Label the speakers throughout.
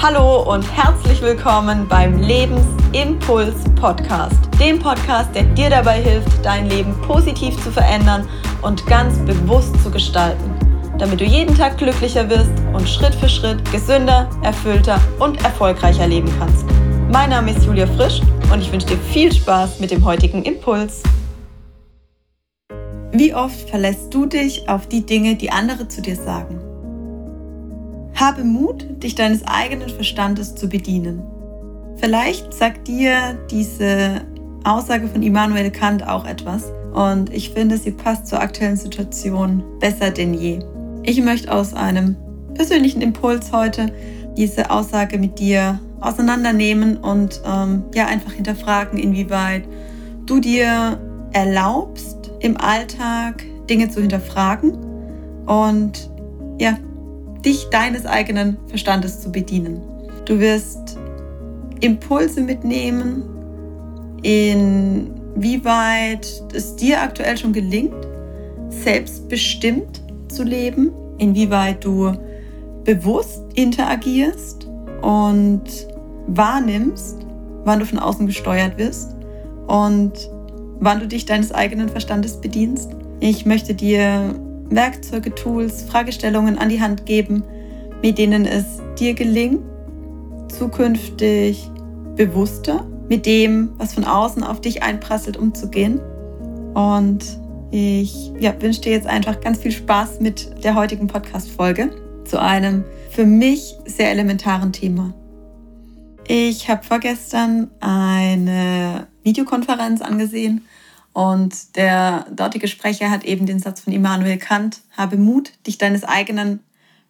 Speaker 1: Hallo und herzlich willkommen beim Lebensimpuls Podcast, dem Podcast, der dir dabei hilft, dein Leben positiv zu verändern und ganz bewusst zu gestalten, damit du jeden Tag glücklicher wirst und Schritt für Schritt gesünder, erfüllter und erfolgreicher leben kannst. Mein Name ist Julia Frisch und ich wünsche dir viel Spaß mit dem heutigen Impuls. Wie oft verlässt du dich auf die Dinge, die andere zu dir sagen? Habe Mut, dich deines eigenen Verstandes zu bedienen. Vielleicht sagt dir diese Aussage von Immanuel Kant auch etwas und ich finde, sie passt zur aktuellen Situation besser denn je. Ich möchte aus einem persönlichen Impuls heute diese Aussage mit dir auseinandernehmen und ähm, ja einfach hinterfragen, inwieweit du dir erlaubst, im Alltag Dinge zu hinterfragen und ja, dich deines eigenen Verstandes zu bedienen. Du wirst Impulse mitnehmen, inwieweit es dir aktuell schon gelingt, selbstbestimmt zu leben, inwieweit du bewusst interagierst und wahrnimmst, wann du von außen gesteuert wirst und wann du dich deines eigenen Verstandes bedienst. Ich möchte dir Werkzeuge, Tools, Fragestellungen an die Hand geben, mit denen es dir gelingt, zukünftig bewusster mit dem, was von außen auf dich einprasselt, umzugehen. Und ich ja, wünsche dir jetzt einfach ganz viel Spaß mit der heutigen Podcast-Folge zu einem für mich sehr elementaren Thema. Ich habe vorgestern eine Videokonferenz angesehen und der dortige Sprecher hat eben den Satz von Immanuel Kant, habe Mut, dich deines eigenen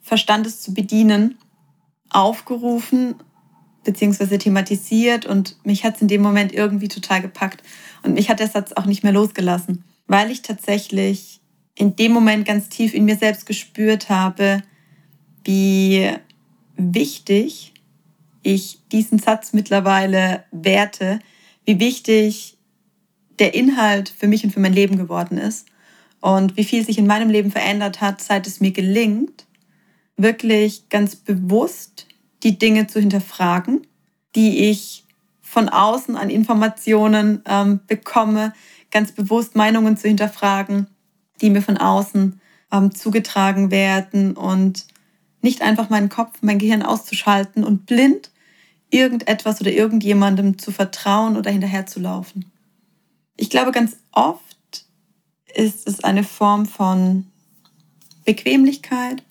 Speaker 1: Verstandes zu bedienen, aufgerufen bzw. thematisiert und mich hat es in dem Moment irgendwie total gepackt. Und mich hat der Satz auch nicht mehr losgelassen, weil ich tatsächlich in dem Moment ganz tief in mir selbst gespürt habe, wie wichtig ich diesen Satz mittlerweile werte, wie wichtig der Inhalt für mich und für mein Leben geworden ist und wie viel sich in meinem Leben verändert hat, seit es mir gelingt, wirklich ganz bewusst die Dinge zu hinterfragen, die ich von außen an Informationen ähm, bekomme, ganz bewusst Meinungen zu hinterfragen, die mir von außen ähm, zugetragen werden und nicht einfach meinen Kopf, mein Gehirn auszuschalten und blind irgendetwas oder irgendjemandem zu vertrauen oder hinterherzulaufen. Ich glaube, ganz oft ist es eine Form von Bequemlichkeit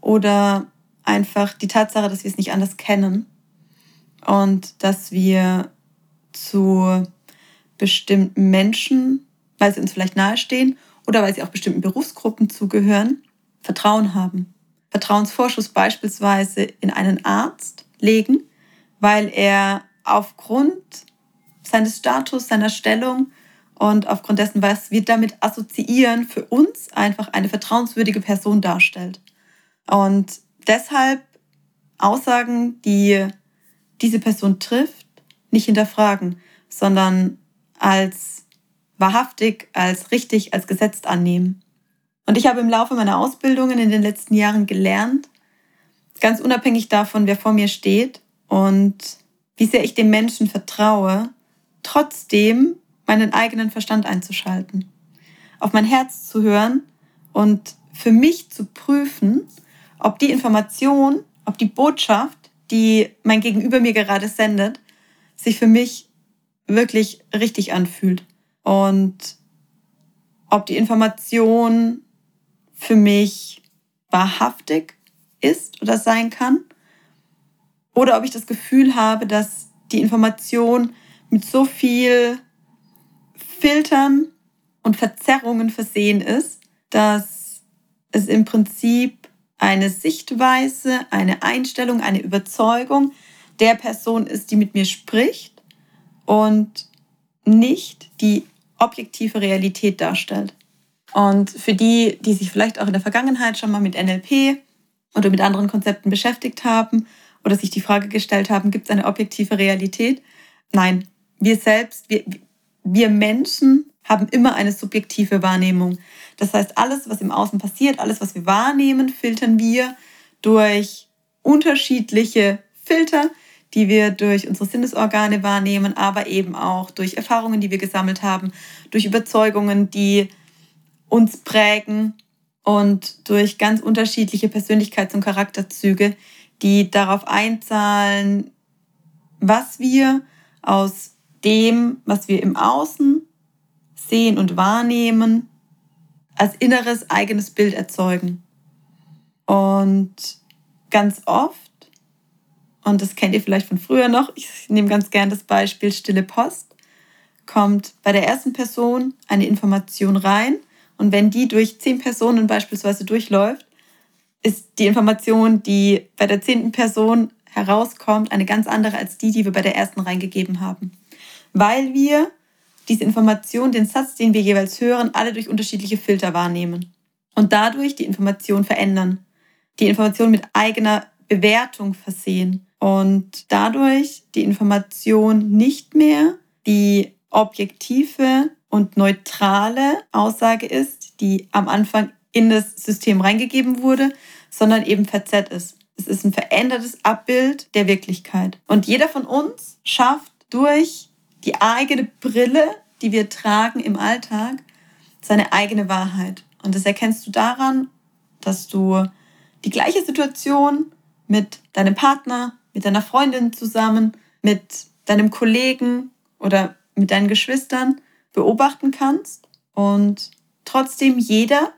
Speaker 1: oder einfach die Tatsache, dass wir es nicht anders kennen und dass wir zu bestimmten Menschen, weil sie uns vielleicht nahestehen oder weil sie auch bestimmten Berufsgruppen zugehören, Vertrauen haben. Vertrauensvorschuss beispielsweise in einen Arzt legen, weil er aufgrund seines Status, seiner Stellung und aufgrund dessen, was wir damit assoziieren, für uns einfach eine vertrauenswürdige Person darstellt. Und deshalb Aussagen, die diese Person trifft, nicht hinterfragen, sondern als wahrhaftig, als richtig, als gesetzt annehmen. Und ich habe im Laufe meiner Ausbildungen in den letzten Jahren gelernt, ganz unabhängig davon, wer vor mir steht und wie sehr ich dem Menschen vertraue, trotzdem meinen eigenen Verstand einzuschalten, auf mein Herz zu hören und für mich zu prüfen, ob die Information, ob die Botschaft, die mein Gegenüber mir gerade sendet, sich für mich wirklich richtig anfühlt. Und ob die Information für mich wahrhaftig ist oder sein kann. Oder ob ich das Gefühl habe, dass die Information mit so viel Filtern und Verzerrungen versehen ist, dass es im Prinzip eine Sichtweise, eine Einstellung, eine Überzeugung der Person ist, die mit mir spricht und nicht die objektive Realität darstellt. Und für die, die sich vielleicht auch in der Vergangenheit schon mal mit NLP oder mit anderen Konzepten beschäftigt haben oder sich die Frage gestellt haben, gibt es eine objektive Realität? Nein, wir selbst, wir, wir Menschen haben immer eine subjektive Wahrnehmung. Das heißt, alles, was im Außen passiert, alles, was wir wahrnehmen, filtern wir durch unterschiedliche Filter, die wir durch unsere Sinnesorgane wahrnehmen, aber eben auch durch Erfahrungen, die wir gesammelt haben, durch Überzeugungen, die uns prägen und durch ganz unterschiedliche Persönlichkeits- und Charakterzüge, die darauf einzahlen, was wir aus dem, was wir im Außen sehen und wahrnehmen, als inneres eigenes Bild erzeugen. Und ganz oft, und das kennt ihr vielleicht von früher noch, ich nehme ganz gern das Beispiel stille Post, kommt bei der ersten Person eine Information rein und wenn die durch zehn Personen beispielsweise durchläuft, ist die Information, die bei der zehnten Person herauskommt, eine ganz andere als die, die wir bei der ersten reingegeben haben. Weil wir diese Information, den Satz, den wir jeweils hören, alle durch unterschiedliche Filter wahrnehmen und dadurch die Information verändern, die Information mit eigener Bewertung versehen und dadurch die Information nicht mehr die objektive und neutrale Aussage ist, die am Anfang in das System reingegeben wurde, sondern eben verzerrt ist. Es ist ein verändertes Abbild der Wirklichkeit. Und jeder von uns schafft durch die eigene Brille, die wir tragen im Alltag, seine eigene Wahrheit. Und das erkennst du daran, dass du die gleiche Situation mit deinem Partner, mit deiner Freundin zusammen, mit deinem Kollegen oder mit deinen Geschwistern beobachten kannst und trotzdem jeder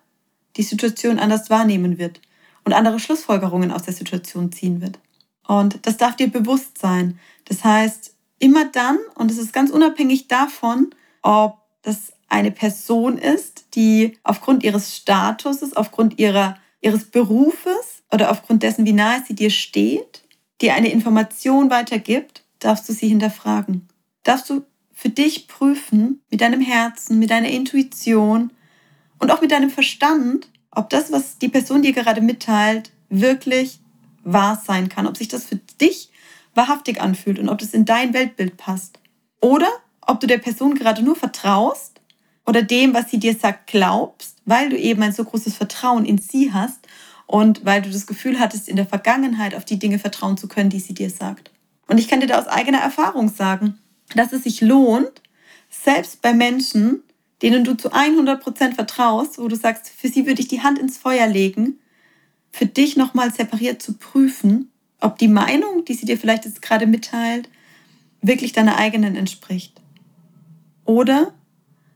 Speaker 1: die Situation anders wahrnehmen wird und andere Schlussfolgerungen aus der Situation ziehen wird. Und das darf dir bewusst sein. Das heißt, immer dann, und es ist ganz unabhängig davon, ob das eine Person ist, die aufgrund ihres Statuses, aufgrund ihrer, ihres Berufes oder aufgrund dessen, wie nahe sie dir steht, dir eine Information weitergibt, darfst du sie hinterfragen. Darfst du für dich prüfen, mit deinem Herzen, mit deiner Intuition und auch mit deinem Verstand, ob das, was die Person dir gerade mitteilt, wirklich wahr sein kann, ob sich das für dich wahrhaftig anfühlt und ob das in dein Weltbild passt. Oder ob du der Person gerade nur vertraust oder dem, was sie dir sagt, glaubst, weil du eben ein so großes Vertrauen in sie hast und weil du das Gefühl hattest, in der Vergangenheit auf die Dinge vertrauen zu können, die sie dir sagt. Und ich kann dir da aus eigener Erfahrung sagen, dass es sich lohnt, selbst bei Menschen, denen du zu 100% vertraust, wo du sagst, für sie würde ich die Hand ins Feuer legen, für dich nochmal separiert zu prüfen, ob die Meinung, die sie dir vielleicht jetzt gerade mitteilt, wirklich deiner eigenen entspricht. Oder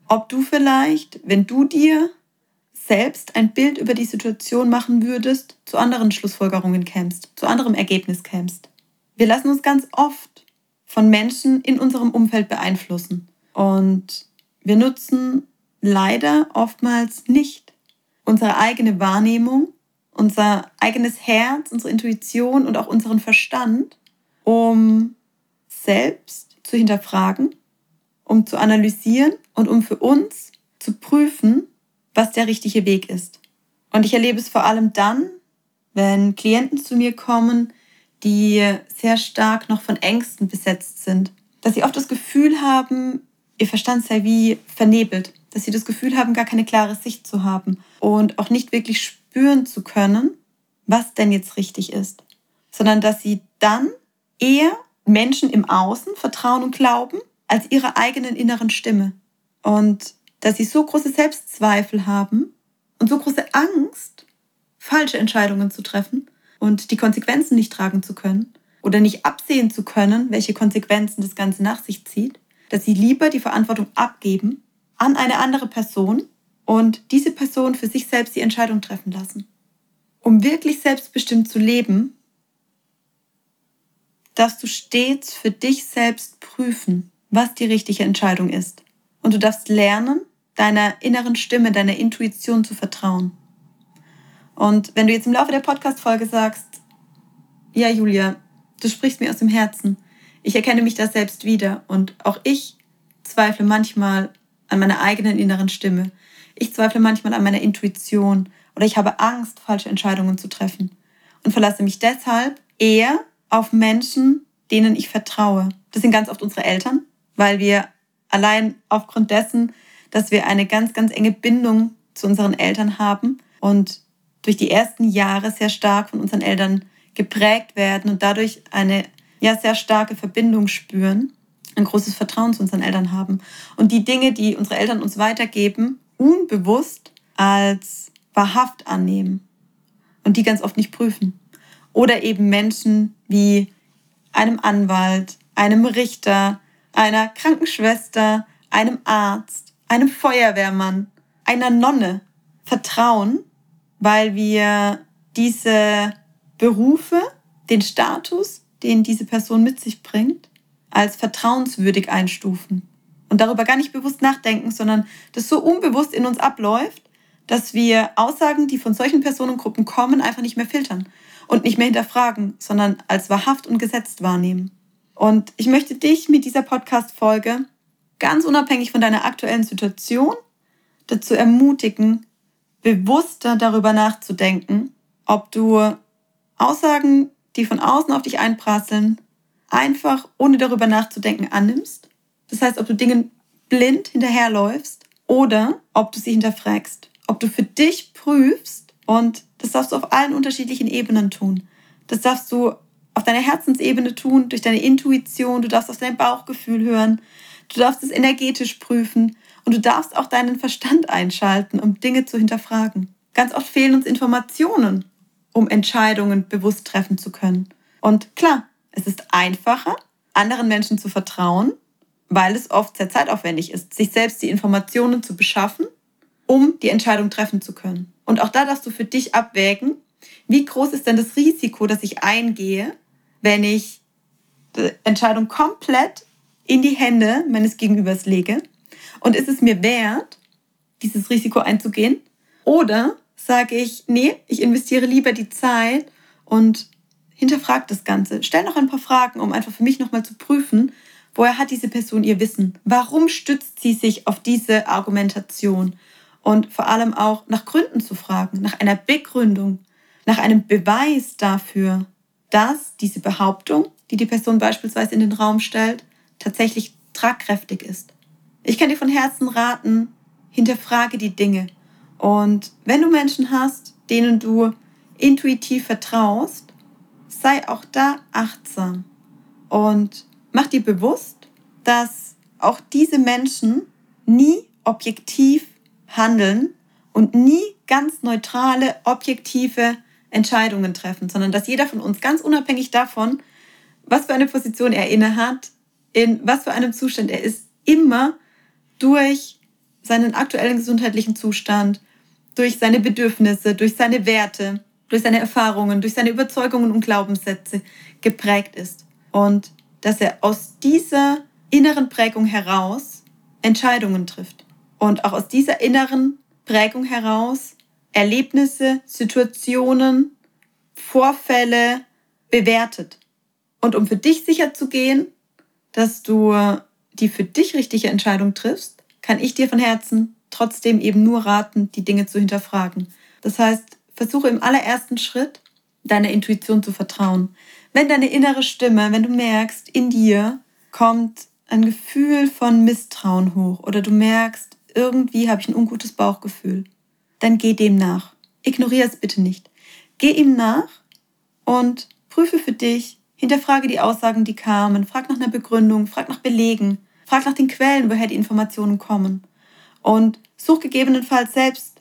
Speaker 1: ob du vielleicht, wenn du dir selbst ein Bild über die Situation machen würdest, zu anderen Schlussfolgerungen kämst, zu anderem Ergebnis kämst. Wir lassen uns ganz oft von Menschen in unserem Umfeld beeinflussen. Und wir nutzen leider oftmals nicht unsere eigene Wahrnehmung, unser eigenes Herz, unsere Intuition und auch unseren Verstand, um selbst zu hinterfragen, um zu analysieren und um für uns zu prüfen, was der richtige Weg ist. Und ich erlebe es vor allem dann, wenn Klienten zu mir kommen, die sehr stark noch von Ängsten besetzt sind. Dass sie oft das Gefühl haben, ihr Verstand sei wie vernebelt. Dass sie das Gefühl haben, gar keine klare Sicht zu haben und auch nicht wirklich spüren zu können, was denn jetzt richtig ist. Sondern dass sie dann eher Menschen im Außen vertrauen und glauben, als ihrer eigenen inneren Stimme. Und dass sie so große Selbstzweifel haben und so große Angst, falsche Entscheidungen zu treffen, und die Konsequenzen nicht tragen zu können oder nicht absehen zu können, welche Konsequenzen das Ganze nach sich zieht, dass sie lieber die Verantwortung abgeben an eine andere Person und diese Person für sich selbst die Entscheidung treffen lassen. Um wirklich selbstbestimmt zu leben, darfst du stets für dich selbst prüfen, was die richtige Entscheidung ist. Und du darfst lernen, deiner inneren Stimme, deiner Intuition zu vertrauen. Und wenn du jetzt im Laufe der Podcast-Folge sagst, ja, Julia, du sprichst mir aus dem Herzen, ich erkenne mich da selbst wieder und auch ich zweifle manchmal an meiner eigenen inneren Stimme. Ich zweifle manchmal an meiner Intuition oder ich habe Angst, falsche Entscheidungen zu treffen und verlasse mich deshalb eher auf Menschen, denen ich vertraue. Das sind ganz oft unsere Eltern, weil wir allein aufgrund dessen, dass wir eine ganz, ganz enge Bindung zu unseren Eltern haben und durch die ersten Jahre sehr stark von unseren Eltern geprägt werden und dadurch eine ja sehr starke Verbindung spüren, ein großes Vertrauen zu unseren Eltern haben und die Dinge, die unsere Eltern uns weitergeben, unbewusst als wahrhaft annehmen und die ganz oft nicht prüfen. Oder eben Menschen wie einem Anwalt, einem Richter, einer Krankenschwester, einem Arzt, einem Feuerwehrmann, einer Nonne vertrauen, weil wir diese Berufe, den Status, den diese Person mit sich bringt, als vertrauenswürdig einstufen und darüber gar nicht bewusst nachdenken, sondern das so unbewusst in uns abläuft, dass wir Aussagen, die von solchen Personengruppen kommen, einfach nicht mehr filtern und nicht mehr hinterfragen, sondern als wahrhaft und gesetzt wahrnehmen. Und ich möchte dich mit dieser Podcast-Folge ganz unabhängig von deiner aktuellen Situation dazu ermutigen, bewusster darüber nachzudenken, ob du Aussagen, die von außen auf dich einprasseln, einfach ohne darüber nachzudenken annimmst. Das heißt, ob du Dingen blind hinterherläufst oder ob du sie hinterfragst. Ob du für dich prüfst und das darfst du auf allen unterschiedlichen Ebenen tun. Das darfst du auf deiner Herzensebene tun, durch deine Intuition, du darfst auf dein Bauchgefühl hören, du darfst es energetisch prüfen und du darfst auch deinen Verstand einschalten, um Dinge zu hinterfragen. Ganz oft fehlen uns Informationen, um Entscheidungen bewusst treffen zu können. Und klar, es ist einfacher, anderen Menschen zu vertrauen, weil es oft sehr zeitaufwendig ist, sich selbst die Informationen zu beschaffen, um die Entscheidung treffen zu können. Und auch da darfst du für dich abwägen, wie groß ist denn das Risiko, dass ich eingehe, wenn ich die Entscheidung komplett in die Hände meines Gegenübers lege und ist es mir wert, dieses Risiko einzugehen? Oder sage ich, nee, ich investiere lieber die Zeit und hinterfrage das Ganze. Stell noch ein paar Fragen, um einfach für mich nochmal zu prüfen, woher hat diese Person ihr Wissen? Warum stützt sie sich auf diese Argumentation? Und vor allem auch nach Gründen zu fragen, nach einer Begründung, nach einem Beweis dafür, dass diese Behauptung, die die Person beispielsweise in den Raum stellt, tatsächlich tragkräftig ist. Ich kann dir von Herzen raten, hinterfrage die Dinge. Und wenn du Menschen hast, denen du intuitiv vertraust, sei auch da achtsam. Und mach dir bewusst, dass auch diese Menschen nie objektiv handeln und nie ganz neutrale, objektive Entscheidungen treffen, sondern dass jeder von uns ganz unabhängig davon, was für eine Position er inne hat, in was für einem Zustand er ist, immer durch seinen aktuellen gesundheitlichen Zustand, durch seine Bedürfnisse, durch seine Werte, durch seine Erfahrungen, durch seine Überzeugungen und Glaubenssätze geprägt ist. Und dass er aus dieser inneren Prägung heraus Entscheidungen trifft. Und auch aus dieser inneren Prägung heraus Erlebnisse, Situationen, Vorfälle bewertet. Und um für dich sicher zu gehen, dass du die für dich richtige Entscheidung triffst, kann ich dir von Herzen trotzdem eben nur raten, die Dinge zu hinterfragen. Das heißt, versuche im allerersten Schritt, deiner Intuition zu vertrauen. Wenn deine innere Stimme, wenn du merkst, in dir kommt ein Gefühl von Misstrauen hoch oder du merkst, irgendwie habe ich ein ungutes Bauchgefühl, dann geh dem nach. Ignoriere es bitte nicht. Geh ihm nach und prüfe für dich, hinterfrage die Aussagen, die kamen, frag nach einer Begründung, frag nach Belegen, Frag nach den Quellen, woher die Informationen kommen. Und such gegebenenfalls selbst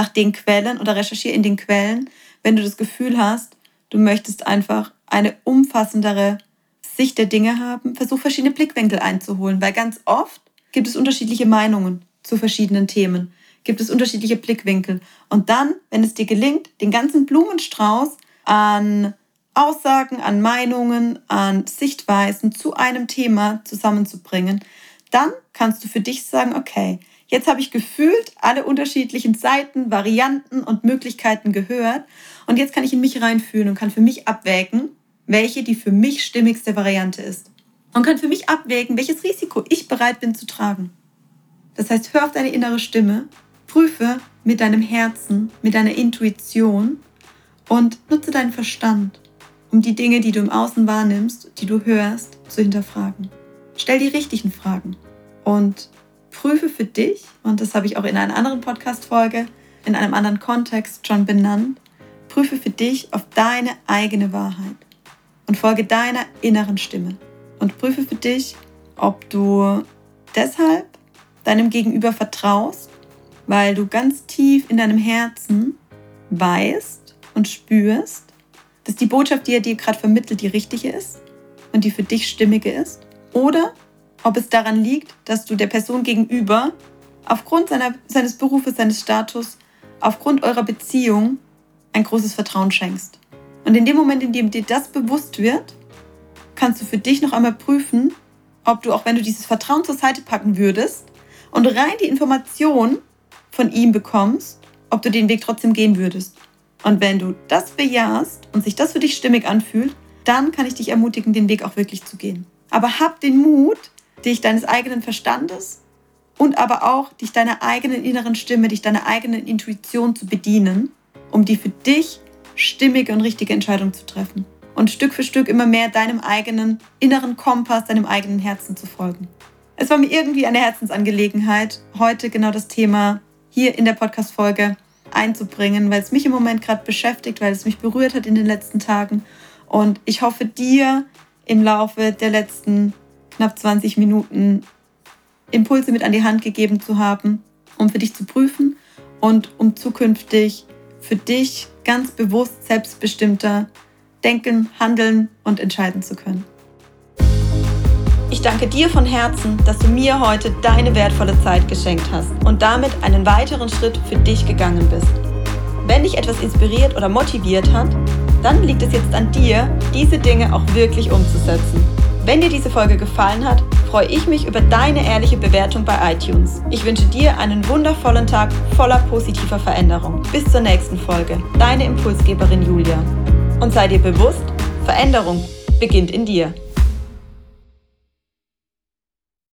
Speaker 1: nach den Quellen oder recherchiere in den Quellen, wenn du das Gefühl hast, du möchtest einfach eine umfassendere Sicht der Dinge haben. Versuch verschiedene Blickwinkel einzuholen, weil ganz oft gibt es unterschiedliche Meinungen zu verschiedenen Themen, gibt es unterschiedliche Blickwinkel. Und dann, wenn es dir gelingt, den ganzen Blumenstrauß an Aussagen, an Meinungen, an Sichtweisen zu einem Thema zusammenzubringen, dann kannst du für dich sagen, okay, jetzt habe ich gefühlt alle unterschiedlichen Seiten, Varianten und Möglichkeiten gehört und jetzt kann ich in mich reinfühlen und kann für mich abwägen, welche die für mich stimmigste Variante ist. Und kann für mich abwägen, welches Risiko ich bereit bin zu tragen. Das heißt, hör auf deine innere Stimme, prüfe mit deinem Herzen, mit deiner Intuition und nutze deinen Verstand um die Dinge, die du im Außen wahrnimmst, die du hörst, zu hinterfragen. Stell die richtigen Fragen und prüfe für dich, und das habe ich auch in einer anderen Podcast-Folge, in einem anderen Kontext schon benannt, prüfe für dich auf deine eigene Wahrheit und folge deiner inneren Stimme. Und prüfe für dich, ob du deshalb deinem Gegenüber vertraust, weil du ganz tief in deinem Herzen weißt und spürst, dass die Botschaft, die er dir gerade vermittelt, die richtige ist und die für dich stimmige ist. Oder ob es daran liegt, dass du der Person gegenüber aufgrund seiner, seines Berufes, seines Status, aufgrund eurer Beziehung ein großes Vertrauen schenkst. Und in dem Moment, in dem dir das bewusst wird, kannst du für dich noch einmal prüfen, ob du, auch wenn du dieses Vertrauen zur Seite packen würdest und rein die Information von ihm bekommst, ob du den Weg trotzdem gehen würdest. Und wenn du das bejahst und sich das für dich stimmig anfühlt, dann kann ich dich ermutigen, den Weg auch wirklich zu gehen. Aber hab den Mut, dich deines eigenen Verstandes und aber auch dich deiner eigenen inneren Stimme, dich deiner eigenen Intuition zu bedienen, um die für dich stimmige und richtige Entscheidung zu treffen. Und Stück für Stück immer mehr deinem eigenen inneren Kompass, deinem eigenen Herzen zu folgen. Es war mir irgendwie eine Herzensangelegenheit, heute genau das Thema hier in der Podcast-Folge einzubringen, weil es mich im Moment gerade beschäftigt, weil es mich berührt hat in den letzten Tagen. Und ich hoffe, dir im Laufe der letzten knapp 20 Minuten Impulse mit an die Hand gegeben zu haben, um für dich zu prüfen und um zukünftig für dich ganz bewusst selbstbestimmter denken, handeln und entscheiden zu können. Ich danke dir von Herzen, dass du mir heute deine wertvolle Zeit geschenkt hast und damit einen weiteren Schritt für dich gegangen bist. Wenn dich etwas inspiriert oder motiviert hat, dann liegt es jetzt an dir, diese Dinge auch wirklich umzusetzen. Wenn dir diese Folge gefallen hat, freue ich mich über deine ehrliche Bewertung bei iTunes. Ich wünsche dir einen wundervollen Tag voller positiver Veränderung. Bis zur nächsten Folge. Deine Impulsgeberin Julia. Und sei dir bewusst, Veränderung beginnt in dir.